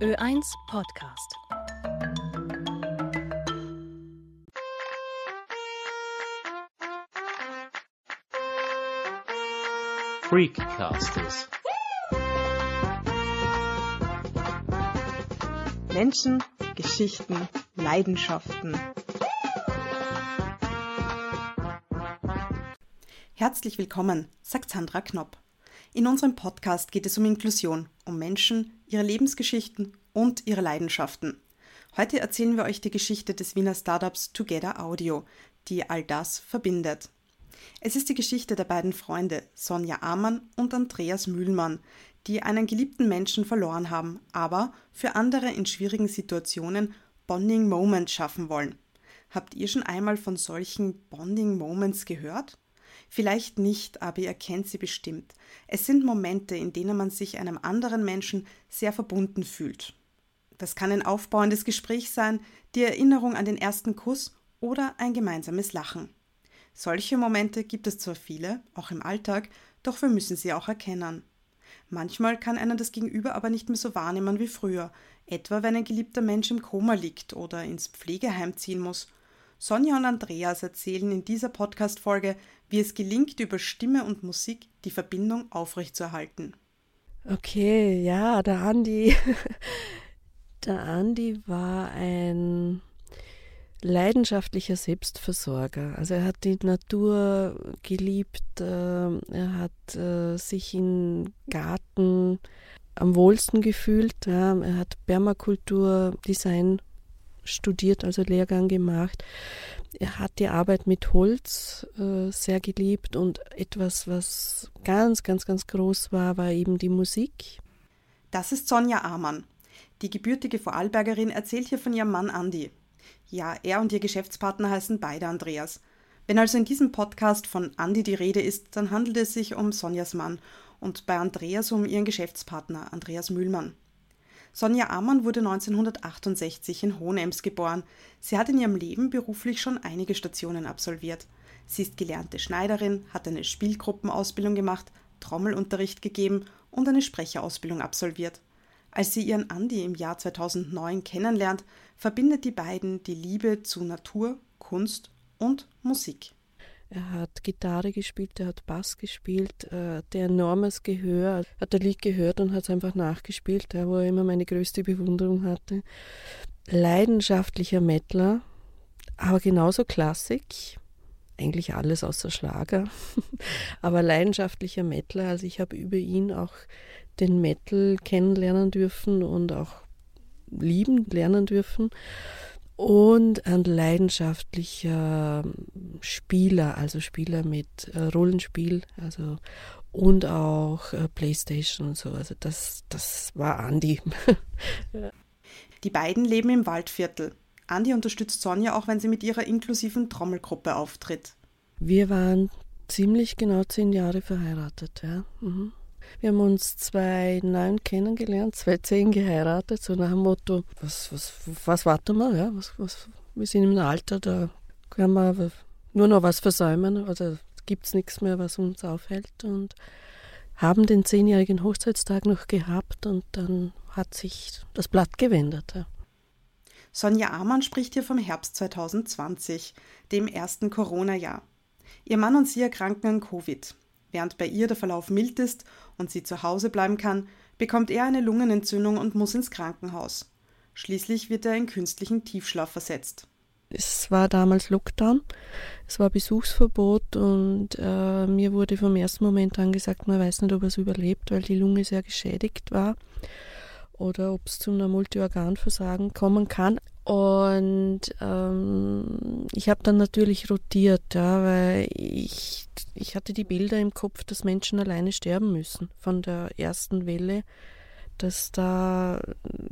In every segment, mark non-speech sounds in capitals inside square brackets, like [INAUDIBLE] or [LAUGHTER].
Ö1 Podcast. Freakcasters. Menschen, Geschichten, Leidenschaften. Herzlich willkommen, sagt Sandra Knopp. In unserem Podcast geht es um Inklusion, um Menschen, ihre Lebensgeschichten und ihre Leidenschaften. Heute erzählen wir euch die Geschichte des Wiener Startups Together Audio, die all das verbindet. Es ist die Geschichte der beiden Freunde Sonja Amann und Andreas Mühlmann, die einen geliebten Menschen verloren haben, aber für andere in schwierigen Situationen Bonding Moments schaffen wollen. Habt ihr schon einmal von solchen Bonding Moments gehört? Vielleicht nicht, aber ihr kennt sie bestimmt. Es sind Momente, in denen man sich einem anderen Menschen sehr verbunden fühlt. Das kann ein aufbauendes Gespräch sein, die Erinnerung an den ersten Kuss oder ein gemeinsames Lachen. Solche Momente gibt es zwar viele, auch im Alltag, doch wir müssen sie auch erkennen. Manchmal kann einer das Gegenüber aber nicht mehr so wahrnehmen wie früher, etwa wenn ein geliebter Mensch im Koma liegt oder ins Pflegeheim ziehen muss. Sonja und Andreas erzählen in dieser Podcast-Folge, wie es gelingt, über Stimme und Musik die Verbindung aufrechtzuerhalten. Okay, ja, der Andi. [LAUGHS] der Andi war ein leidenschaftlicher Selbstversorger. Also er hat die Natur geliebt, äh, er hat äh, sich im Garten am wohlsten gefühlt. Er hat Permakultur, Design studiert, also Lehrgang gemacht. Er hat die Arbeit mit Holz äh, sehr geliebt und etwas, was ganz, ganz, ganz groß war, war eben die Musik. Das ist Sonja Amann. Die gebürtige Vorarlbergerin erzählt hier von ihrem Mann Andi. Ja, er und ihr Geschäftspartner heißen beide Andreas. Wenn also in diesem Podcast von Andi die Rede ist, dann handelt es sich um Sonjas Mann und bei Andreas um ihren Geschäftspartner Andreas Mühlmann. Sonja Amann wurde 1968 in Hohenems geboren. Sie hat in ihrem Leben beruflich schon einige Stationen absolviert. Sie ist gelernte Schneiderin, hat eine Spielgruppenausbildung gemacht, Trommelunterricht gegeben und eine Sprecherausbildung absolviert. Als sie ihren Andi im Jahr 2009 kennenlernt, verbindet die beiden die Liebe zu Natur, Kunst und Musik. Er hat Gitarre gespielt, er hat Bass gespielt, äh, der enormes Gehör, hat er Lied gehört und hat es einfach nachgespielt, wo er immer meine größte Bewunderung hatte. Leidenschaftlicher Mettler, aber genauso Klassik, eigentlich alles außer Schlager, [LAUGHS] aber leidenschaftlicher Mettler. Also ich habe über ihn auch den Metal kennenlernen dürfen und auch lieben lernen dürfen und ein leidenschaftlicher Spieler, also Spieler mit äh, Rollenspiel, also und auch äh, Playstation und so. Also das, das war Andi. [LAUGHS] Die beiden leben im Waldviertel. Andi unterstützt Sonja auch, wenn sie mit ihrer inklusiven Trommelgruppe auftritt. Wir waren ziemlich genau zehn Jahre verheiratet, ja. Mhm. Wir haben uns 2009 kennengelernt, 2010 geheiratet, so nach dem Motto, was, was, was warten wir? Ja, was, was, wir sind im Alter, da können wir nur noch was versäumen, also gibt es nichts mehr, was uns aufhält und haben den zehnjährigen Hochzeitstag noch gehabt und dann hat sich das Blatt gewendet. Ja. Sonja Amann spricht hier vom Herbst 2020, dem ersten Corona-Jahr. Ihr Mann und sie erkranken an Covid. Während bei ihr der Verlauf mild ist und sie zu Hause bleiben kann, bekommt er eine Lungenentzündung und muss ins Krankenhaus. Schließlich wird er in künstlichen Tiefschlaf versetzt. Es war damals Lockdown, es war Besuchsverbot und äh, mir wurde vom ersten Moment an gesagt, man weiß nicht, ob er es überlebt, weil die Lunge sehr geschädigt war oder ob es zu einem Multiorganversagen kommen kann. Und ähm, ich habe dann natürlich rotiert, ja, weil ich, ich hatte die Bilder im Kopf, dass Menschen alleine sterben müssen von der ersten Welle, dass da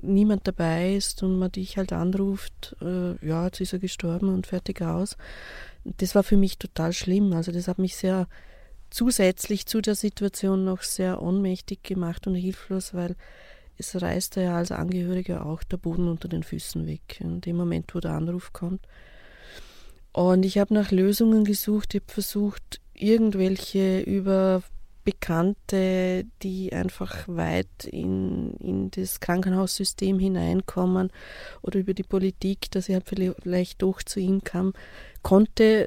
niemand dabei ist und man dich halt anruft, äh, ja, jetzt ist er gestorben und fertig aus. Das war für mich total schlimm. Also das hat mich sehr zusätzlich zu der Situation noch sehr ohnmächtig gemacht und hilflos, weil es reißt ja als Angehöriger auch der Boden unter den Füßen weg, in dem Moment, wo der Anruf kommt. Und ich habe nach Lösungen gesucht, ich habe versucht, irgendwelche über Bekannte, die einfach weit in, in das Krankenhaussystem hineinkommen oder über die Politik, dass ich halt vielleicht doch zu ihm kam, konnte,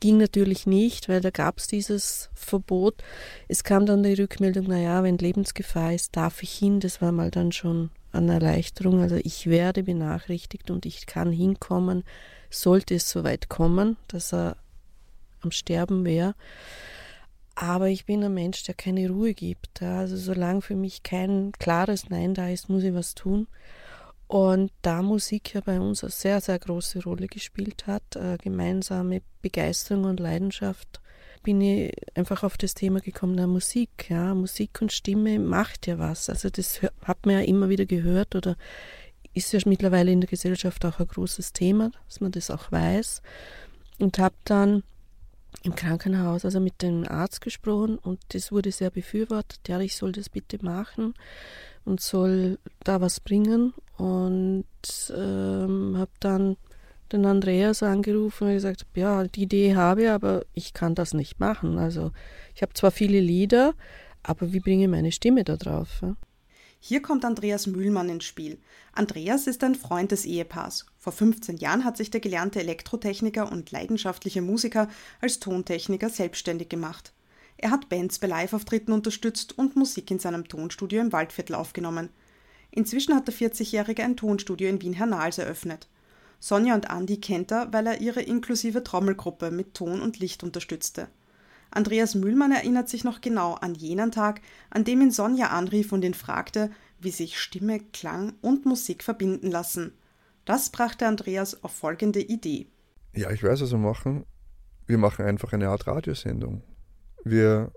ging natürlich nicht, weil da gab es dieses Verbot. Es kam dann die Rückmeldung, naja, wenn Lebensgefahr ist, darf ich hin. Das war mal dann schon eine Erleichterung. Also ich werde benachrichtigt und ich kann hinkommen, sollte es soweit kommen, dass er am Sterben wäre. Aber ich bin ein Mensch, der keine Ruhe gibt. Also solange für mich kein klares Nein da ist, muss ich was tun. Und da Musik ja bei uns eine sehr, sehr große Rolle gespielt hat, äh, gemeinsame Begeisterung und Leidenschaft, bin ich einfach auf das Thema gekommen, der Musik. Ja, Musik und Stimme macht ja was. Also das hat man ja immer wieder gehört oder ist ja mittlerweile in der Gesellschaft auch ein großes Thema, dass man das auch weiß. Und habe dann im Krankenhaus, also mit dem Arzt gesprochen und das wurde sehr befürwortet. Ja, ich soll das bitte machen und soll da was bringen und ähm, habe dann den Andreas angerufen und gesagt, ja, die Idee habe ich, aber ich kann das nicht machen. Also ich habe zwar viele Lieder, aber wie bringe ich meine Stimme da drauf? Hier kommt Andreas Mühlmann ins Spiel. Andreas ist ein Freund des Ehepaars. Vor 15 Jahren hat sich der gelernte Elektrotechniker und leidenschaftliche Musiker als Tontechniker selbstständig gemacht. Er hat Bands bei Live-Auftritten unterstützt und Musik in seinem Tonstudio im Waldviertel aufgenommen. Inzwischen hat der 40-Jährige ein Tonstudio in Wien-Hernals eröffnet. Sonja und Andi kennt er, weil er ihre inklusive Trommelgruppe mit Ton und Licht unterstützte. Andreas Mühlmann erinnert sich noch genau an jenen Tag, an dem ihn Sonja anrief und ihn fragte, wie sich Stimme, Klang und Musik verbinden lassen. Das brachte Andreas auf folgende Idee. Ja, ich weiß, was wir machen. Wir machen einfach eine Art Radiosendung. Wir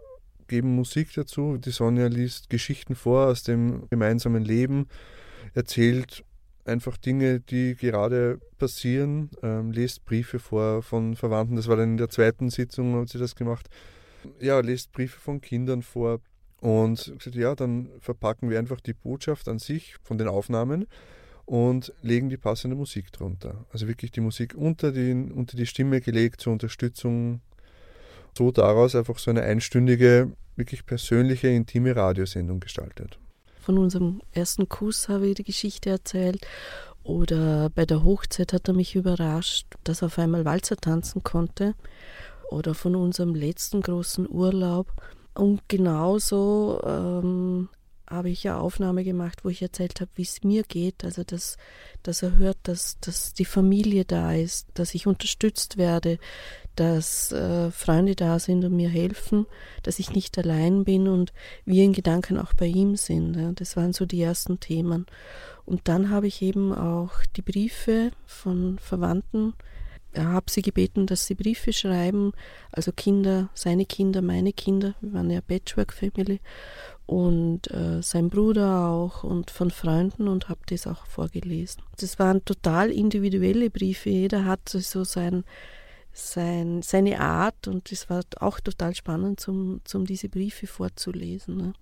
geben Musik dazu. Die Sonja liest Geschichten vor aus dem gemeinsamen Leben, erzählt einfach Dinge, die gerade passieren, ähm, lest Briefe vor von Verwandten. Das war dann in der zweiten Sitzung, hat sie das gemacht. Ja, lest Briefe von Kindern vor und gesagt, ja, dann verpacken wir einfach die Botschaft an sich von den Aufnahmen und legen die passende Musik drunter. Also wirklich die Musik unter die, unter die Stimme gelegt zur Unterstützung. So daraus einfach so eine einstündige, wirklich persönliche, intime Radiosendung gestaltet von unserem ersten Kuss habe ich die Geschichte erzählt. Oder bei der Hochzeit hat er mich überrascht, dass er auf einmal Walzer tanzen konnte. Oder von unserem letzten großen Urlaub. Und genauso ähm, habe ich eine Aufnahme gemacht, wo ich erzählt habe, wie es mir geht. Also, dass, dass er hört, dass, dass die Familie da ist, dass ich unterstützt werde, dass äh, Freunde da sind und mir helfen, dass ich nicht allein bin und wir in Gedanken auch bei ihm sind. Ja. Das waren so die ersten Themen. Und dann habe ich eben auch die Briefe von Verwandten habe sie gebeten, dass sie Briefe schreiben, also Kinder, seine Kinder, meine Kinder, wir waren ja Patchwork-Family und äh, sein Bruder auch und von Freunden und habe das auch vorgelesen. Das waren total individuelle Briefe, jeder hat so sein, sein, seine Art und es war auch total spannend, zum, zum diese Briefe vorzulesen. Ne?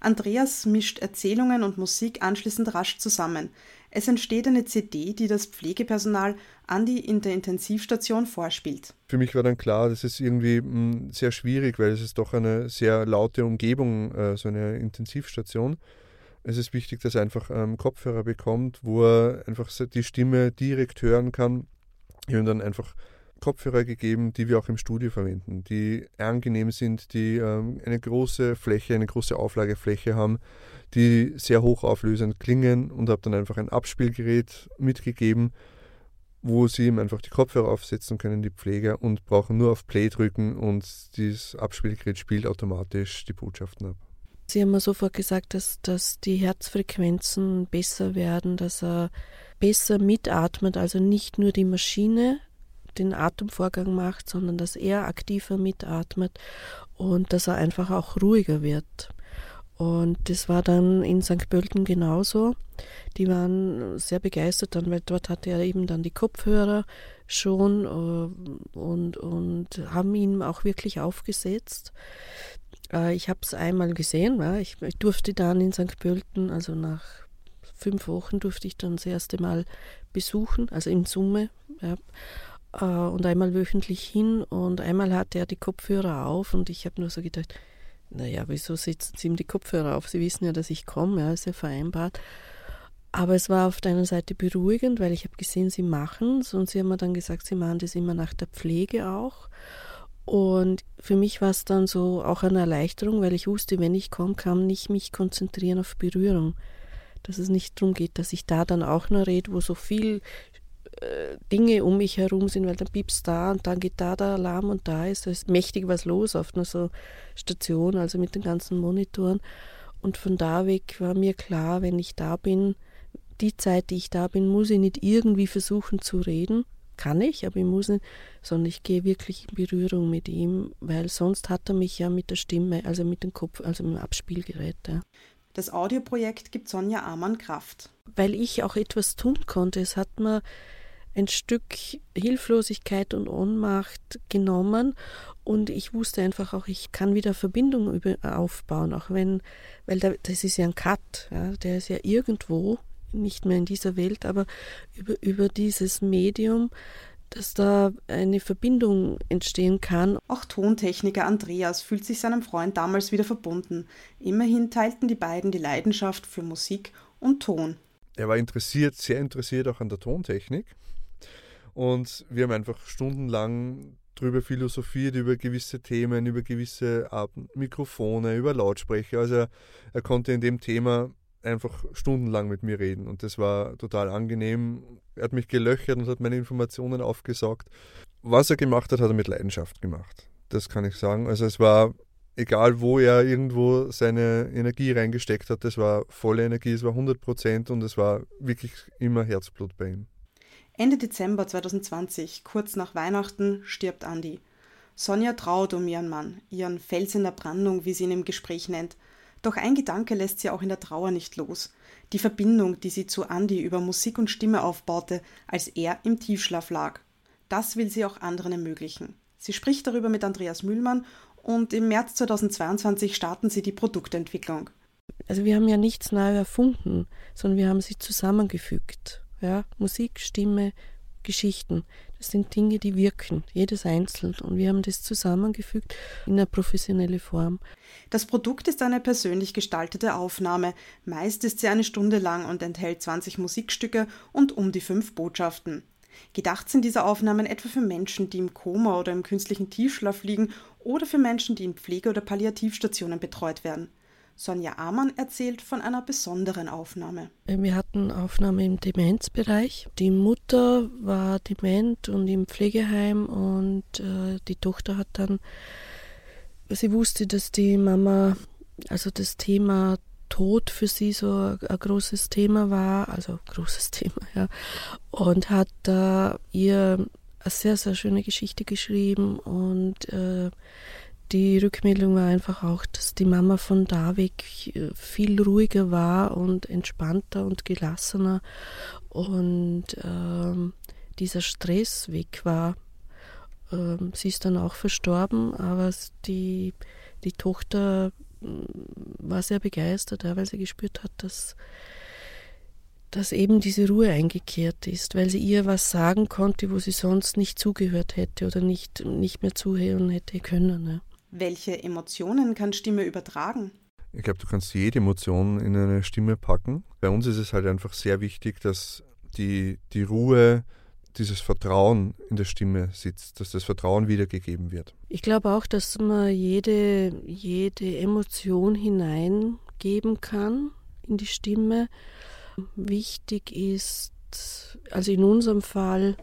Andreas mischt Erzählungen und Musik anschließend rasch zusammen. Es entsteht eine CD, die das Pflegepersonal Andi in der Intensivstation vorspielt. Für mich war dann klar, das ist irgendwie mh, hm, sehr schwierig, weil es ist doch eine sehr laute Umgebung, äh, so eine Intensivstation. Es ist wichtig, dass er einfach ähm, Kopfhörer bekommt, wo er einfach die Stimme direkt hören kann. Ich habe dann einfach Kopfhörer gegeben, die wir auch im Studio verwenden, die angenehm sind, die ähm, eine große Fläche, eine große Auflagefläche haben, die sehr hochauflösend klingen und habe dann einfach ein Abspielgerät mitgegeben, wo sie ihm einfach die Kopfhörer aufsetzen können, die Pfleger, und brauchen nur auf Play drücken und dieses Abspielgerät spielt automatisch die Botschaften ab. Sie haben mir sofort gesagt, dass, dass die Herzfrequenzen besser werden, dass er besser mitatmet, also nicht nur die Maschine den Atemvorgang macht, sondern dass er aktiver mitatmet und dass er einfach auch ruhiger wird. Und das war dann in St. Pölten genauso. Die waren sehr begeistert dann, weil dort hatte er eben dann die Kopfhörer schon äh, und, und haben ihn auch wirklich aufgesetzt. Äh, ich habe es einmal gesehen, ich durfte dann in St. Pölten, also nach fünf Wochen durfte ich dann das erste Mal besuchen, also in Summe. Ja äh, und einmal wöchentlich hin und einmal hatte er die Kopfhörer auf und ich habe nur so gedacht, naja, wieso setzen Sie ihm die Kopfhörer auf? Sie wissen ja, dass ich komme, ja, ist ja vereinbart. Aber es war auf der einen Seite beruhigend, weil ich habe gesehen, sie machen es und sie haben mir dann gesagt, sie machen das immer nach der Pflege auch. Und für mich war es dann so auch eine Erleichterung, weil ich wusste, wenn ich komme, kann ich mich konzentrieren auf Berührung. Dass es nicht darum geht, dass ich da dann auch noch rede, wo so viel Dinge um mich herum sind, weil dann piepst da und dann geht da der Alarm und da ist, da ist mächtig was los auf einer so Station, also mit den ganzen Monitoren. Und von da weg war mir klar, wenn ich da bin, die Zeit, die ich da bin, muss ich nicht irgendwie versuchen zu reden, kann ich, aber ich muss nicht, sondern ich gehe wirklich in Berührung mit ihm, weil sonst hat er mich ja mit der Stimme, also mit dem Kopf, also mit dem Abspielgerät. Ja. Das Audioprojekt gibt Sonja Amann Kraft. Weil ich auch etwas tun konnte. Es hat mir ein Stück Hilflosigkeit und Ohnmacht genommen und ich wusste einfach auch, ich kann wieder Verbindung aufbauen, auch wenn, weil da, das ist ja ein Cut, ja, der ist ja irgendwo nicht mehr in dieser Welt, aber über, über dieses Medium, dass da eine Verbindung entstehen kann. Auch Tontechniker Andreas fühlt sich seinem Freund damals wieder verbunden. Immerhin teilten die beiden die Leidenschaft für Musik und Ton. Er war interessiert, sehr interessiert auch an der Tontechnik. Und wir haben einfach stundenlang darüber philosophiert, über gewisse Themen, über gewisse Arten, Mikrofone, über Lautsprecher. Also er, er konnte in dem Thema einfach stundenlang mit mir reden und das war total angenehm. Er hat mich gelöchert und hat meine Informationen aufgesaugt. Was er gemacht hat, hat er mit Leidenschaft gemacht. Das kann ich sagen. Also es war egal, wo er irgendwo seine Energie reingesteckt hat, das war volle Energie, es war 100 Prozent und es war wirklich immer Herzblut bei ihm. Ende Dezember 2020, kurz nach Weihnachten, stirbt Andi. Sonja traut um ihren Mann, ihren Fels in der Brandung, wie sie ihn im Gespräch nennt, doch ein Gedanke lässt sie auch in der Trauer nicht los. Die Verbindung, die sie zu Andy über Musik und Stimme aufbaute, als er im Tiefschlaf lag. Das will sie auch anderen ermöglichen. Sie spricht darüber mit Andreas Mühlmann und im März 2022 starten sie die Produktentwicklung. Also wir haben ja nichts neu erfunden, sondern wir haben sie zusammengefügt. Ja, Musik, Stimme, Geschichten. Das sind Dinge, die wirken, jedes einzeln. Und wir haben das zusammengefügt in eine professionelle Form. Das Produkt ist eine persönlich gestaltete Aufnahme. Meist ist sie eine Stunde lang und enthält 20 Musikstücke und um die fünf Botschaften. Gedacht sind diese Aufnahmen etwa für Menschen, die im Koma oder im künstlichen Tiefschlaf liegen oder für Menschen, die in Pflege- oder Palliativstationen betreut werden. Sonja Amann erzählt von einer besonderen Aufnahme. Wir hatten Aufnahme im Demenzbereich. Die Mutter war dement und im Pflegeheim und äh, die Tochter hat dann, sie wusste, dass die Mama, also das Thema Tod für sie so ein, großes Thema war, also großes [LAUGHS] Thema, ja, und hat da ihr eine sehr, sehr schöne Geschichte geschrieben und äh, die Rückmeldung war einfach auch, dass die Mama von Davik äh, viel ruhiger war und entspannter und gelassener und ähm, dieser Stress weg war. Ähm, sie ist dann auch verstorben, aber die, die Tochter mm, war sehr begeistert, weil sie gespürt hat, dass, dass eben diese Ruhe eingekehrt ist, weil sie ihr was sagen konnte, wo sie sonst nicht zugehört hätte oder nicht, nicht mehr zuhören hätte können. Ja. Welche Emotionen kann Stimme übertragen? Ich glaube, du kannst jede Emotion in eine Stimme packen. Bei uns ist es halt einfach sehr wichtig, dass die, die Ruhe, dieses Vertrauen in der Stimme sitzt, dass das Vertrauen wiedergegeben wird. Ich glaube auch, dass man jede, jede Emotion hineingeben kann in die Stimme. Wichtig ist, also in unserem Fall,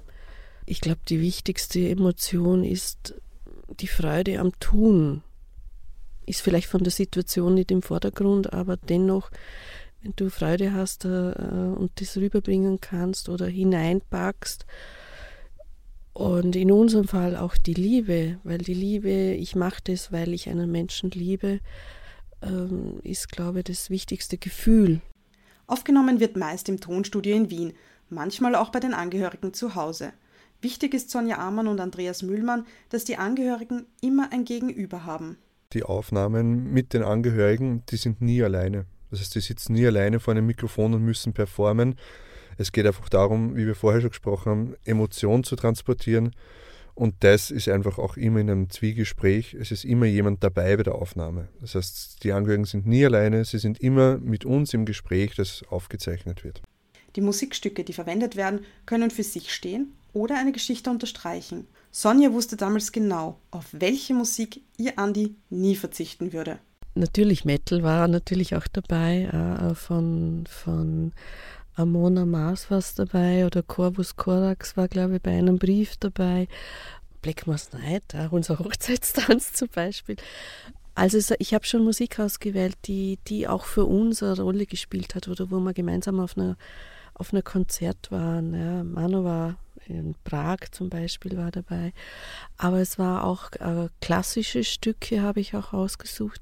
ich glaube, die wichtigste Emotion ist die Freude am Tun ist vielleicht von der Situation nicht im Vordergrund, aber dennoch, wenn du Freude hast äh, und das rüberbringen kannst oder hineinpackst, und in unserem Fall auch die Liebe, weil die Liebe, ich mache das, weil ich einen Menschen liebe, ähm, ist, glaube ich, das wichtigste Gefühl. Aufgenommen wird meist im Tonstudio in Wien, manchmal auch bei den Angehörigen zu Hause. Wichtig ist Sonja Amann und Andreas Mühlmann, dass die Angehörigen immer ein Gegenüber haben. Die Aufnahmen mit den Angehörigen, die sind nie alleine. Das heißt, die sitzen nie alleine vor einem Mikrofon und müssen performen. Es geht einfach darum, wie wir vorher schon gesprochen haben, Emotionen zu transportieren Und das ist einfach auch immer in einem Zwiegespräch. Es ist immer jemand dabei bei der Aufnahme. Das heißt, die Angehörigen sind nie alleine, sie sind immer mit uns im Gespräch, das aufgezeichnet wird. Die Musikstücke, die verwendet werden, können für sich stehen oder eine Geschichte unterstreichen. Sonja wusste damals genau, auf welche Musik ihr Andi nie verzichten würde. Natürlich Metal war natürlich auch dabei, äh, von, von Amona Mars war es dabei oder Corvus Corax war, glaube ich, bei einem Brief dabei. Black Moss Night, unser [LAUGHS] Hochzeitstanz zum Beispiel. Also ich habe schon Musik ausgewählt, die, die auch für uns eine Rolle gespielt hat oder wo wir gemeinsam auf einer auf einer Konzert waren. Ja. Manu war in Prag zum Beispiel war dabei. Aber es war auch äh, klassische Stücke, habe ich auch ausgesucht.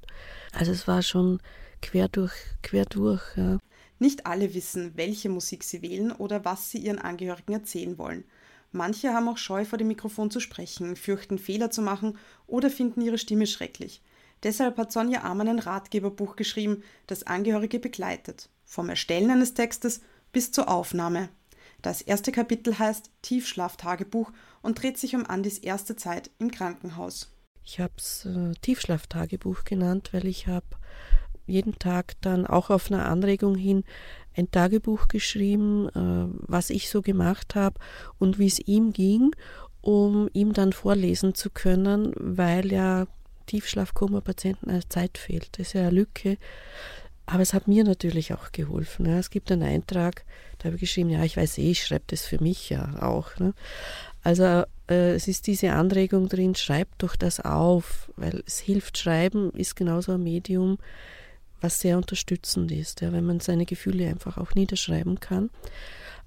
Also es war schon quer durch, quer durch. Ja. Nicht alle wissen, welche Musik sie wählen oder was sie ihren Angehörigen erzählen wollen. Manche haben auch Scheu vor dem Mikrofon zu sprechen, fürchten Fehler zu machen oder finden ihre Stimme schrecklich. Deshalb hat Sonja Amann ein Ratgeberbuch geschrieben, das Angehörige begleitet. Vom Erstellen eines Textes bis zur Aufnahme. Das erste Kapitel heißt Tiefschlaftagebuch und dreht sich um Andis erste Zeit im Krankenhaus. Ich habe es äh, Tiefschlaftagebuch genannt, weil ich habe jeden Tag dann auch auf eine Anregung hin ein Tagebuch geschrieben, äh, was ich so gemacht habe und wie es ihm ging, um ihm dann vorlesen zu können, weil ja Tiefschlafkoma-Patienten eine Zeit fehlt. Das ist ja eine Lücke. Aber es hat mir natürlich auch geholfen. Ja. Es gibt einen Eintrag, da habe ich geschrieben, ja, ich weiß eh, ich schreibe das für mich ja auch. Ne. Also äh, es ist diese Anregung drin, schreibt doch das auf, weil es hilft. Schreiben ist genauso ein Medium, was sehr unterstützend ist, ja, wenn man seine Gefühle einfach auch niederschreiben kann.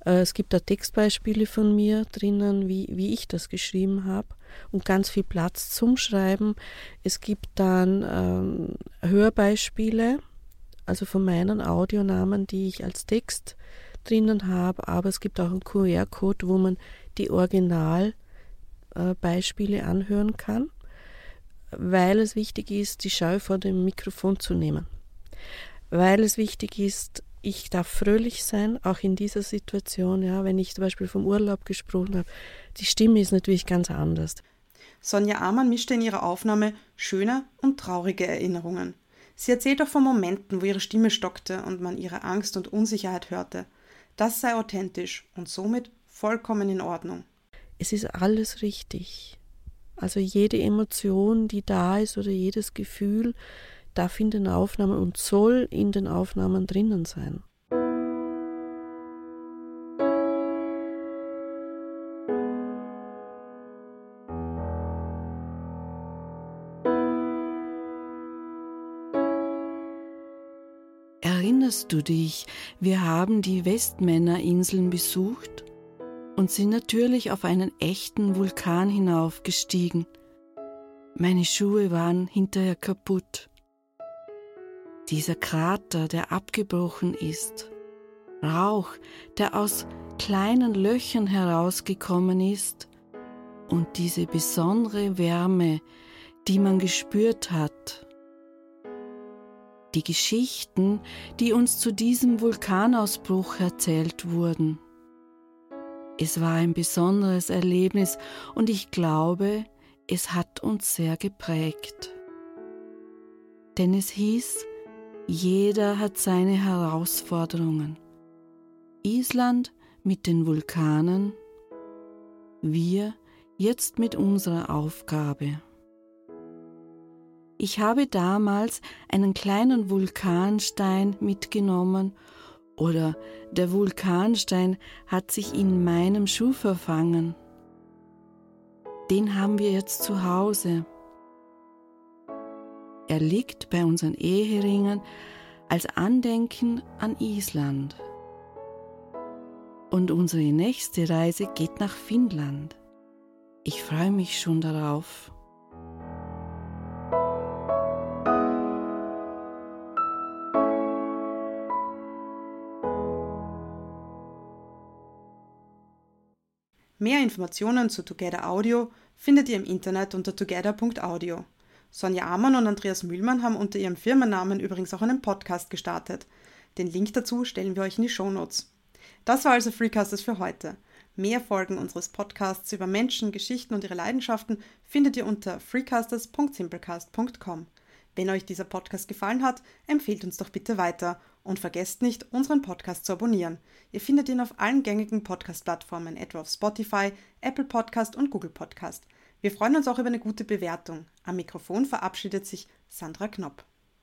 Äh, es gibt da Textbeispiele von mir drinnen, wie, wie ich das geschrieben habe und ganz viel Platz zum Schreiben. Es gibt dann ähm, Hörbeispiele, also von meinen Audionamen, die ich als Text drinnen habe, aber es gibt auch einen QR-Code, wo man die Originalbeispiele äh, anhören kann, weil es wichtig ist, die Scheu vor dem Mikrofon zu nehmen. Weil es wichtig ist, ich darf fröhlich sein, auch in dieser Situation, ja, wenn ich zum Beispiel vom Urlaub gesprochen habe. Die Stimme ist natürlich ganz anders. Sonja Amann mischte in ihrer Aufnahme schöne und traurige Erinnerungen. Sie erzählt auch von Momenten, wo ihre Stimme stockte und man ihre Angst und Unsicherheit hörte. Das sei authentisch und somit vollkommen in Ordnung. Es ist alles richtig. Also jede Emotion, die da ist oder jedes Gefühl darf in den Aufnahmen und soll in den Aufnahmen drinnen sein. Erinnerst du dich, wir haben die Westmännerinseln besucht und sind natürlich auf einen echten Vulkan hinaufgestiegen. Meine Schuhe waren hinterher kaputt. Dieser Krater, der abgebrochen ist, Rauch, der aus kleinen Löchern herausgekommen ist, und diese besondere Wärme, die man gespürt hat, die Geschichten, die uns zu diesem Vulkanausbruch erzählt wurden. Es war ein besonderes Erlebnis und ich glaube, es hat uns sehr geprägt. Denn es hieß, jeder hat seine Herausforderungen. Island mit den Vulkanen, wir jetzt mit unserer Aufgabe. Ich habe damals einen kleinen Vulkanstein mitgenommen oder der Vulkanstein hat sich in meinem Schuh verfangen. Den haben wir jetzt zu Hause. Er liegt bei unseren Eheringen als Andenken an Island. Und unsere nächste Reise geht nach Finnland. Ich freue mich schon darauf. Mehr Informationen zu Together Audio findet ihr im Internet unter together.audio. Sonja Amann und Andreas Mühlmann haben unter ihrem Firmennamen übrigens auch einen Podcast gestartet. Den Link dazu stellen wir euch in die Shownotes. Das war also Freecasters für heute. Mehr Folgen unseres Podcasts über Menschen, Geschichten und ihre Leidenschaften findet ihr unter freecasters.simplecast.com. Wenn euch dieser Podcast gefallen hat, empfehlt uns doch bitte weiter und vergesst nicht, unseren Podcast zu abonnieren. Ihr findet ihn auf allen gängigen Podcast-Plattformen, etwa auf Spotify, Apple Podcast und Google Podcast. Wir freuen uns auch über eine gute Bewertung. Am Mikrofon verabschiedet sich Sandra Knopp.